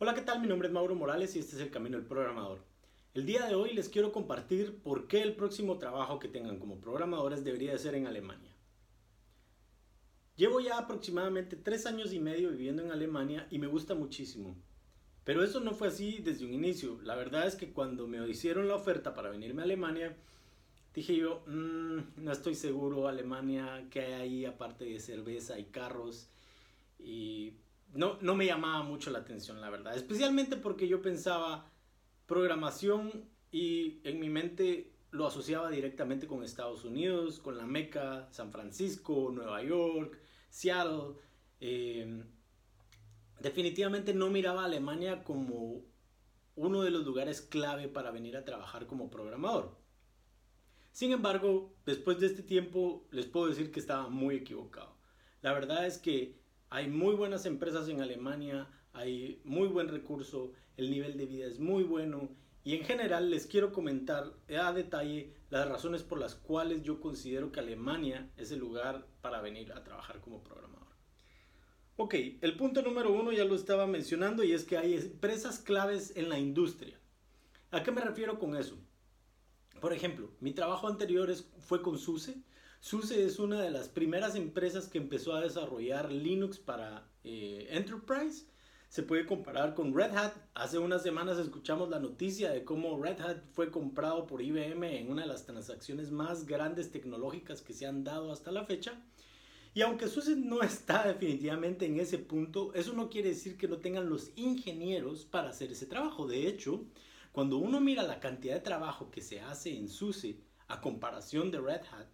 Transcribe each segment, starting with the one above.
Hola, ¿qué tal? Mi nombre es Mauro Morales y este es el Camino del Programador. El día de hoy les quiero compartir por qué el próximo trabajo que tengan como programadores debería de ser en Alemania. Llevo ya aproximadamente tres años y medio viviendo en Alemania y me gusta muchísimo. Pero eso no fue así desde un inicio. La verdad es que cuando me hicieron la oferta para venirme a Alemania, dije yo, mm, no estoy seguro, Alemania, ¿qué hay ahí aparte de cerveza y carros? Y no, no me llamaba mucho la atención, la verdad. Especialmente porque yo pensaba programación y en mi mente lo asociaba directamente con Estados Unidos, con la Meca, San Francisco, Nueva York, Seattle. Em, definitivamente no miraba a Alemania como uno de los lugares clave para venir a trabajar como programador. Sin embargo, después de este tiempo les puedo decir que estaba muy equivocado. La verdad es que hay muy buenas empresas en Alemania, hay muy buen recurso, el nivel de vida es muy bueno y en general les quiero comentar a detalle las razones por las cuales yo considero que Alemania es el lugar para venir a trabajar como programador. Ok, el punto número uno ya lo estaba mencionando y es que hay empresas claves en la industria. ¿A qué me refiero con eso? Por ejemplo, mi trabajo anterior fue con SUSE, SUSE es una de las primeras empresas que empezó a desarrollar Linux para eh, Enterprise. Se puede comparar con Red Hat. Hace unas semanas escuchamos la noticia de cómo Red Hat fue comprado por IBM en una de las transacciones más grandes tecnológicas que se han dado hasta la fecha. Y aunque SUSE no está definitivamente en ese punto, eso no quiere decir que no tengan los ingenieros para hacer ese trabajo. De hecho, cuando uno mira la cantidad de trabajo que se hace en SUSE a comparación de Red Hat,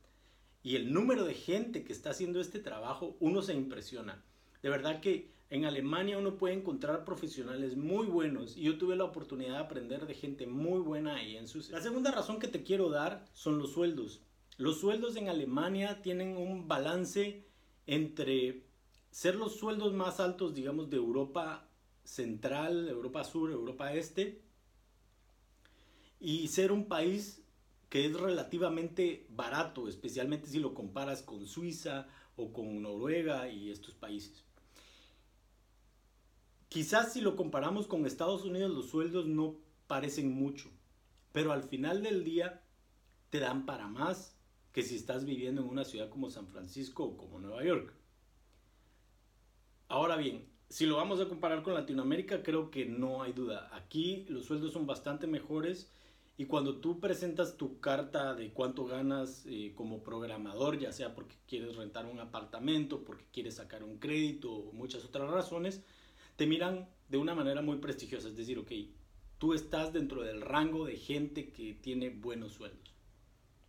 y el número de gente que está haciendo este trabajo, uno se impresiona. De verdad que en Alemania uno puede encontrar profesionales muy buenos y yo tuve la oportunidad de aprender de gente muy buena ahí en sus... La segunda razón que te quiero dar son los sueldos. Los sueldos en Alemania tienen un balance entre ser los sueldos más altos, digamos, de Europa Central, Europa Sur, Europa Este, y ser un país que es relativamente barato, especialmente si lo comparas con Suiza o con Noruega y estos países. Quizás si lo comparamos con Estados Unidos los sueldos no parecen mucho, pero al final del día te dan para más que si estás viviendo en una ciudad como San Francisco o como Nueva York. Ahora bien, si lo vamos a comparar con Latinoamérica, creo que no hay duda. Aquí los sueldos son bastante mejores y cuando tú presentas tu carta de cuánto ganas eh, como programador, ya sea porque quieres rentar un apartamento, porque quieres sacar un crédito o muchas otras razones, te miran de una manera muy prestigiosa. Es decir, ok, tú estás dentro del rango de gente que tiene buenos sueldos.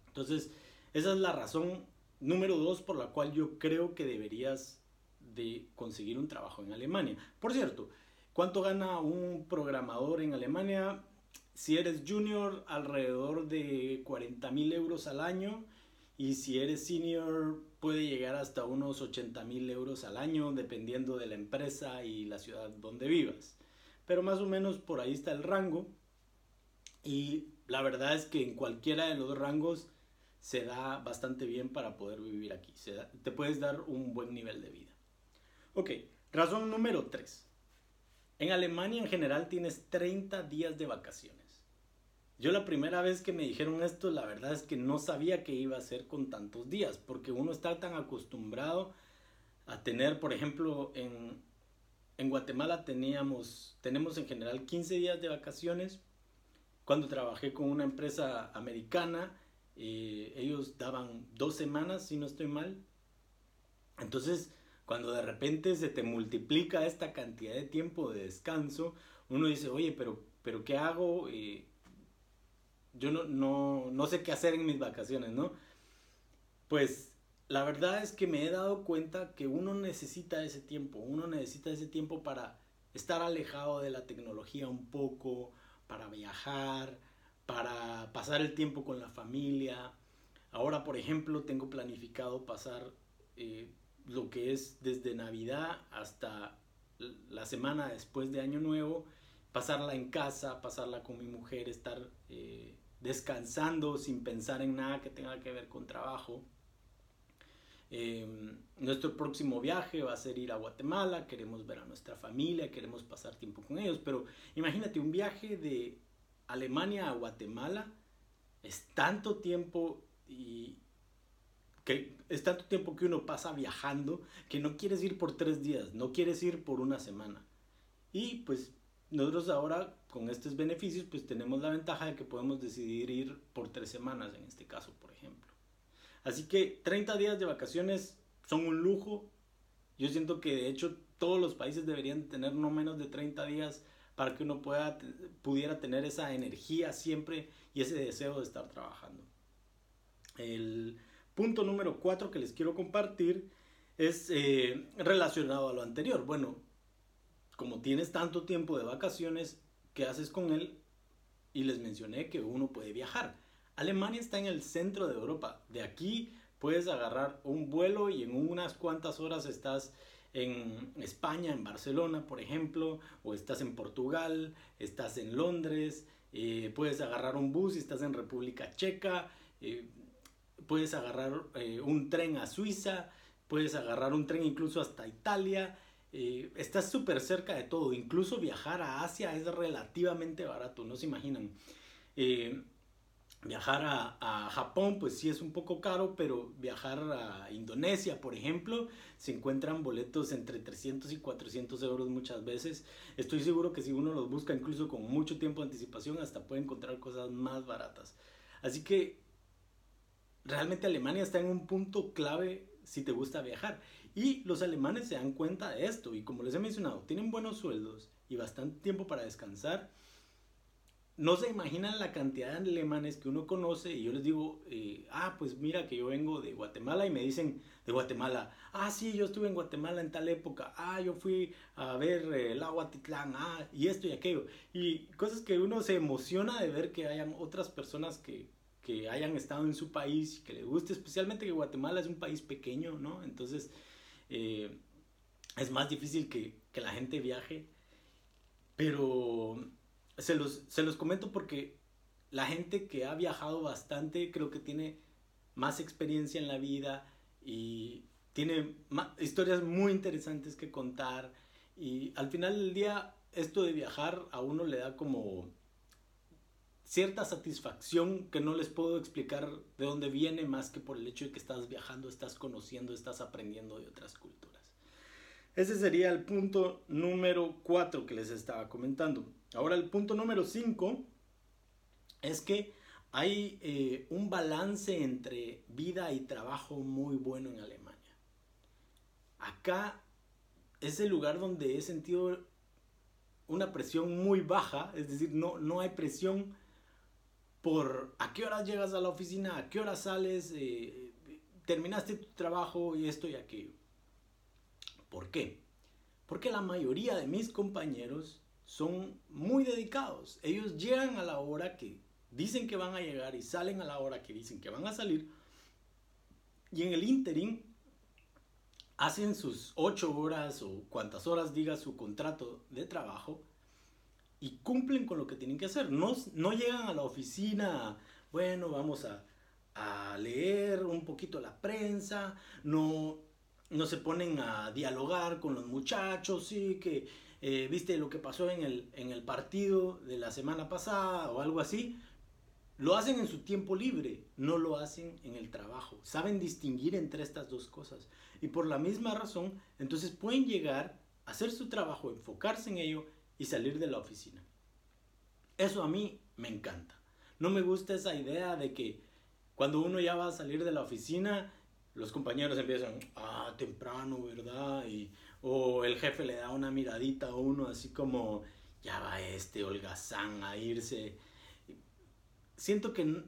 Entonces, esa es la razón número dos por la cual yo creo que deberías de conseguir un trabajo en Alemania. Por cierto, ¿cuánto gana un programador en Alemania? Si eres junior, alrededor de 40 mil euros al año. Y si eres senior, puede llegar hasta unos 80 mil euros al año, dependiendo de la empresa y la ciudad donde vivas. Pero más o menos por ahí está el rango. Y la verdad es que en cualquiera de los rangos se da bastante bien para poder vivir aquí. te puedes dar un buen nivel de vida. Ok, razón número 3. En Alemania en general tienes 30 días de vacaciones. Yo la primera vez que me dijeron esto, la verdad es que no sabía qué iba a hacer con tantos días, porque uno está tan acostumbrado a tener, por ejemplo, en, en Guatemala teníamos, tenemos en general 15 días de vacaciones. Cuando trabajé con una empresa americana, eh, ellos daban dos semanas, si no estoy mal. Entonces, cuando de repente se te multiplica esta cantidad de tiempo de descanso, uno dice, oye, pero, pero ¿qué hago? Eh, yo no, no, no sé qué hacer en mis vacaciones, ¿no? Pues la verdad es que me he dado cuenta que uno necesita ese tiempo, uno necesita ese tiempo para estar alejado de la tecnología un poco, para viajar, para pasar el tiempo con la familia. Ahora, por ejemplo, tengo planificado pasar eh, lo que es desde Navidad hasta la semana después de Año Nuevo, pasarla en casa, pasarla con mi mujer, estar eh, descansando sin pensar en nada que tenga que ver con trabajo. Em, nuestro próximo viaje va a ser ir a Guatemala, queremos ver a nuestra familia, queremos pasar tiempo con ellos, pero imagínate un viaje de Alemania a Guatemala es tanto tiempo y que es tanto tiempo que uno pasa viajando que no quieres ir por tres días, no quieres ir por una semana. Y pues nosotros ahora con estos beneficios pues tenemos la ventaja de que podemos decidir ir por tres semanas en este caso, por ejemplo. Así que 30 días de vacaciones son un lujo. Yo siento que de hecho todos los países deberían tener no menos de 30 días para que uno pueda, pudiera tener esa energía siempre y ese deseo de estar trabajando. El punto número 4 que les quiero compartir es eh, relacionado a lo anterior. Bueno, como tienes tanto tiempo de vacaciones, ¿qué haces con él? Y les mencioné que uno puede viajar. Alemania está en el centro de Europa. De aquí puedes agarrar un vuelo y en unas cuantas horas estás en España, en Barcelona, por ejemplo, o estás en Portugal, estás en Londres, eh, puedes agarrar un bus y estás en República Checa, eh, puedes agarrar eh, un tren a Suiza, puedes agarrar un tren incluso hasta Italia, estás súper cerca de todo, incluso viajar a Asia es relativamente barato, no se imaginan. Viajar a, Japón, pues sí es un poco caro, pero viajar a Indonesia, por ejemplo, se encuentran boletos entre 300 y 400 euros muchas veces. Estoy seguro que si uno los busca incluso con mucho tiempo de anticipación, hasta puede encontrar cosas más baratas. Así que realmente Alemania está en un punto clave si te gusta viajar. Y los alemanes se dan cuenta de esto y como les he mencionado, tienen buenos sueldos y bastante tiempo para descansar no se imaginan la cantidad de alemanes que uno conoce y yo les digo, eh, ah, pues mira que yo vengo de Guatemala y me dicen de Guatemala, ah, sí, yo estuve en Guatemala en tal época, ah, yo fui a ver eh, el agua Titlán, ah, y esto y aquello. Y cosas que uno se emociona de ver que hayan otras personas que, que hayan estado en su país y que les guste, especialmente que Guatemala es un país pequeño, ¿no? Entonces, eh, es más difícil que, que la gente viaje, pero se los, se los comento porque la gente que ha viajado bastante creo que tiene más experiencia en la vida y tiene historias muy interesantes que contar y al final del día esto de viajar a uno le da como cierta satisfacción que no les puedo explicar de dónde viene más que por el hecho de que estás viajando, estás conociendo, estás aprendiendo de otras culturas. Ese sería el punto número 4 que les estaba comentando. Ahora el punto número 5 es que hay eh, un balance entre vida y trabajo muy bueno en Alemania. Acá es el lugar donde he sentido una presión muy baja, es decir, no, no hay presión por a qué horas llegas a la oficina, a qué horas sales, eh, terminaste tu trabajo y esto y aquello. ¿Por qué? Porque la mayoría de mis compañeros son muy dedicados. Ellos llegan a la hora que dicen que van a llegar y salen a la hora que dicen que van a salir. Y en el interim hacen sus ocho horas o cuantas horas diga su contrato de trabajo y cumplen con lo que tienen que hacer. No, no llegan a la oficina, bueno, vamos a, a leer un poquito la prensa, no, no se ponen a dialogar con los muchachos, sí, que eh, viste lo que pasó en el, en el partido de la semana pasada o algo así, lo hacen en su tiempo libre, no lo hacen en el trabajo. Saben distinguir entre estas dos cosas. Y por la misma razón, entonces pueden llegar, a hacer su trabajo, enfocarse en ello y salir de la oficina. Eso a mí me encanta. No me gusta esa idea de que cuando uno ya va a salir de la oficina, los compañeros empiezan, ah, temprano, ¿verdad? Y o el jefe le da una miradita a uno así como, ya va este holgazán a irse. Siento que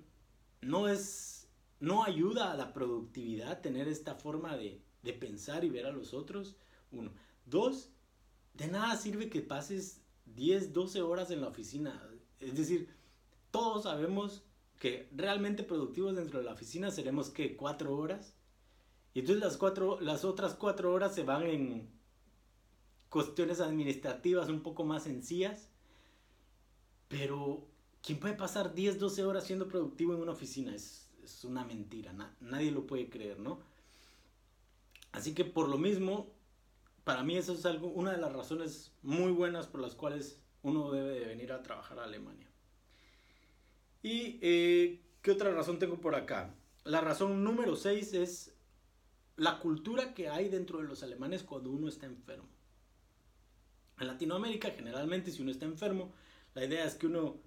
no es, no ayuda a la productividad tener esta forma de, de pensar y ver a los otros. Uno. Dos, de nada sirve que pases 10, 12 horas en la oficina. Es decir, todos sabemos que realmente productivos dentro de la oficina seremos que 4 horas. Y entonces las, cuatro, las otras 4 horas se van en, cuestiones administrativas un poco más sencillas, pero ¿quién puede pasar 10, 12 horas siendo productivo en una oficina? Es, es una mentira, nadie lo puede creer, ¿no? Así que por lo mismo, para mí eso es algo, una de las razones muy buenas por las cuales uno debe de venir a trabajar a Alemania. ¿Y eh, qué otra razón tengo por acá? La razón número 6 es la cultura que hay dentro de los alemanes cuando uno está enfermo. En Latinoamérica, generalmente, si uno está enfermo, la idea es que uno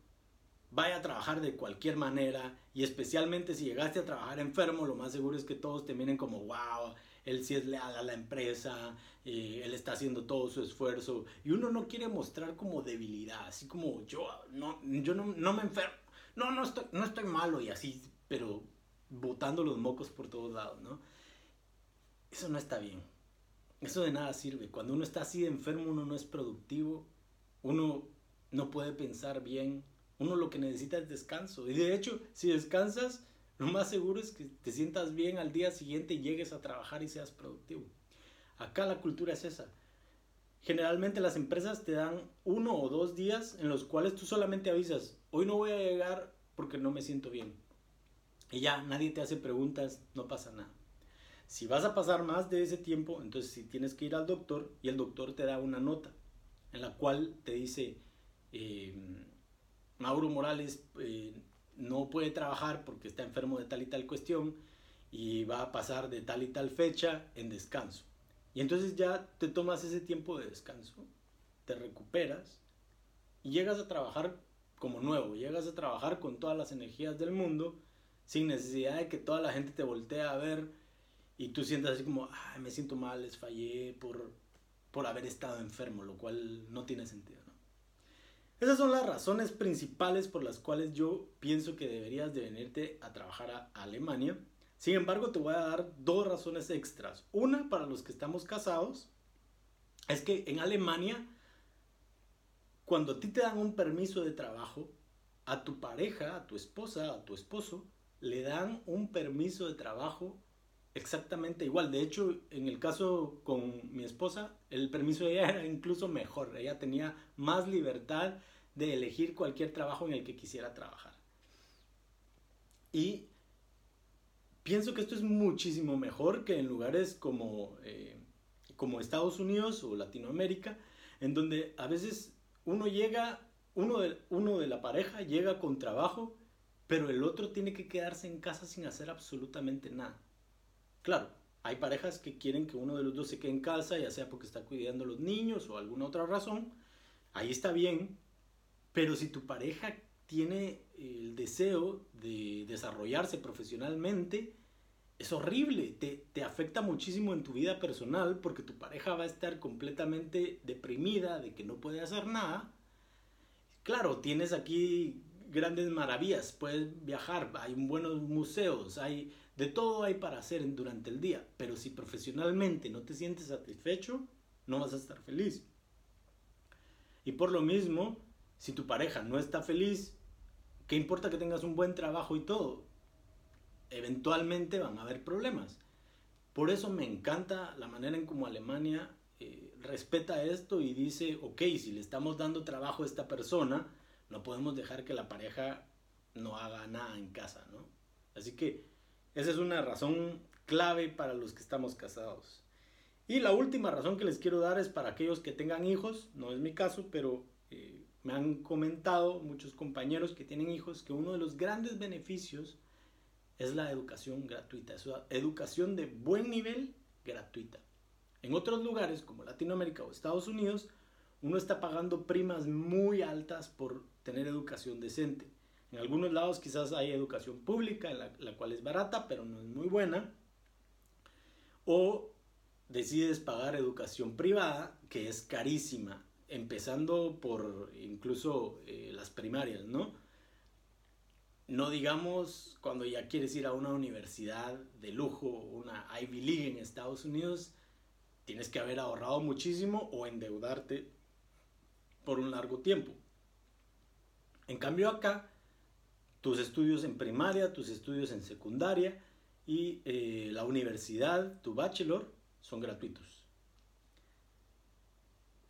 vaya a trabajar de cualquier manera y especialmente si llegaste a trabajar enfermo, lo más seguro es que todos te miren como, wow, él sí es leal a la empresa, eh, él está haciendo todo su esfuerzo y uno no quiere mostrar como debilidad, así como yo no, yo no, me enfermo, no, no estoy, no estoy malo y así, pero botando los mocos por todos lados, ¿no? Eso no está bien. Eso de nada sirve. Cuando uno está así de enfermo, uno no es productivo, uno no puede pensar bien, uno lo que necesita es descanso. Y de hecho, si descansas, lo más seguro es que te sientas bien al día siguiente y llegues a trabajar y seas productivo. Acá la cultura es esa. Generalmente las empresas te dan uno o dos días en los cuales tú solamente avisas, hoy no voy a llegar porque no me siento bien. Y ya, nadie te hace preguntas, no pasa nada. Si vas a pasar más de ese tiempo, entonces si tienes que ir al doctor y el doctor te da una nota en la cual te dice, eh, Mauro Morales eh, no puede trabajar porque está enfermo de tal y tal cuestión y va a pasar de tal y tal fecha en descanso. Y entonces ya te tomas ese tiempo de descanso, te recuperas y llegas a trabajar como nuevo, llegas a trabajar con todas las energías del mundo sin necesidad de que toda la gente te voltee a ver y tú sientas así como, Ay, me siento mal, les fallé por, por haber estado enfermo, lo cual no tiene sentido. Esas son las razones principales por las cuales yo pienso que deberías de venirte a trabajar a Alemania. Sin embargo, te voy a dar dos razones extras. Una, para los que estamos casados, es que en Alemania, cuando a ti te dan un permiso de trabajo, a tu pareja, a tu esposa, a tu esposo, le dan un permiso de trabajo exactamente igual. De hecho, en el caso con mi esposa, el permiso de ella era incluso mejor. Ella tenía más libertad de elegir cualquier trabajo en el que quisiera trabajar. Y pienso que esto es muchísimo mejor que en lugares como, eh, como Estados Unidos o Latinoamérica, en donde a veces uno llega, uno de, uno de la pareja llega con trabajo, pero el otro tiene que quedarse en casa sin hacer absolutamente nada. Claro, hay parejas que quieren que uno de los dos se quede en casa, ya sea porque está cuidando a los niños o alguna otra razón. Ahí está bien. Pero si tu pareja tiene el deseo de desarrollarse profesionalmente, es horrible. Te, te afecta muchísimo en tu vida personal porque tu pareja va a estar completamente deprimida de que no puede hacer nada. Claro, tienes aquí grandes maravillas, puedes viajar, hay buenos museos, hay de todo hay para hacer durante el día, pero si profesionalmente no te sientes satisfecho, no vas a estar feliz. Y por lo mismo, si tu pareja no está feliz, ¿qué importa que tengas un buen trabajo y todo? Eventualmente van a haber problemas. Por eso me encanta la manera en cómo Alemania eh, respeta esto y dice, ok, si le estamos dando trabajo a esta persona, no podemos dejar que la pareja no haga nada en casa, ¿no? Así que esa es una razón clave para los que estamos casados. Y la última razón que les quiero dar es para aquellos que tengan hijos, no es mi caso, pero eh, me han comentado muchos compañeros que tienen hijos que uno de los grandes beneficios es la educación gratuita, es una educación de buen nivel gratuita. En otros lugares como Latinoamérica o Estados Unidos, uno está pagando primas muy altas por tener educación decente. En algunos lados quizás hay educación pública, la, cual es barata, pero no es muy buena. O decides pagar educación privada, que es carísima, empezando por incluso eh, las primarias, ¿no? No digamos cuando ya quieres ir a una universidad de lujo, una Ivy League en Estados Unidos, tienes que haber ahorrado muchísimo o endeudarte por un largo tiempo. En cambio acá tus estudios en primaria, tus estudios en secundaria y eh, la universidad, tu bachelor, son gratuitos.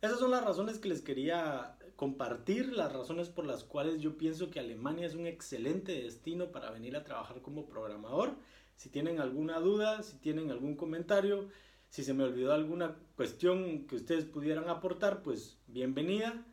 Esas son las razones que les quería compartir, las razones por las cuales yo pienso que Alemania es un excelente destino para venir a trabajar como programador. Si tienen alguna duda, si tienen algún comentario, Si se me olvidó alguna cuestión que ustedes pudieran aportar, pues bienvenida.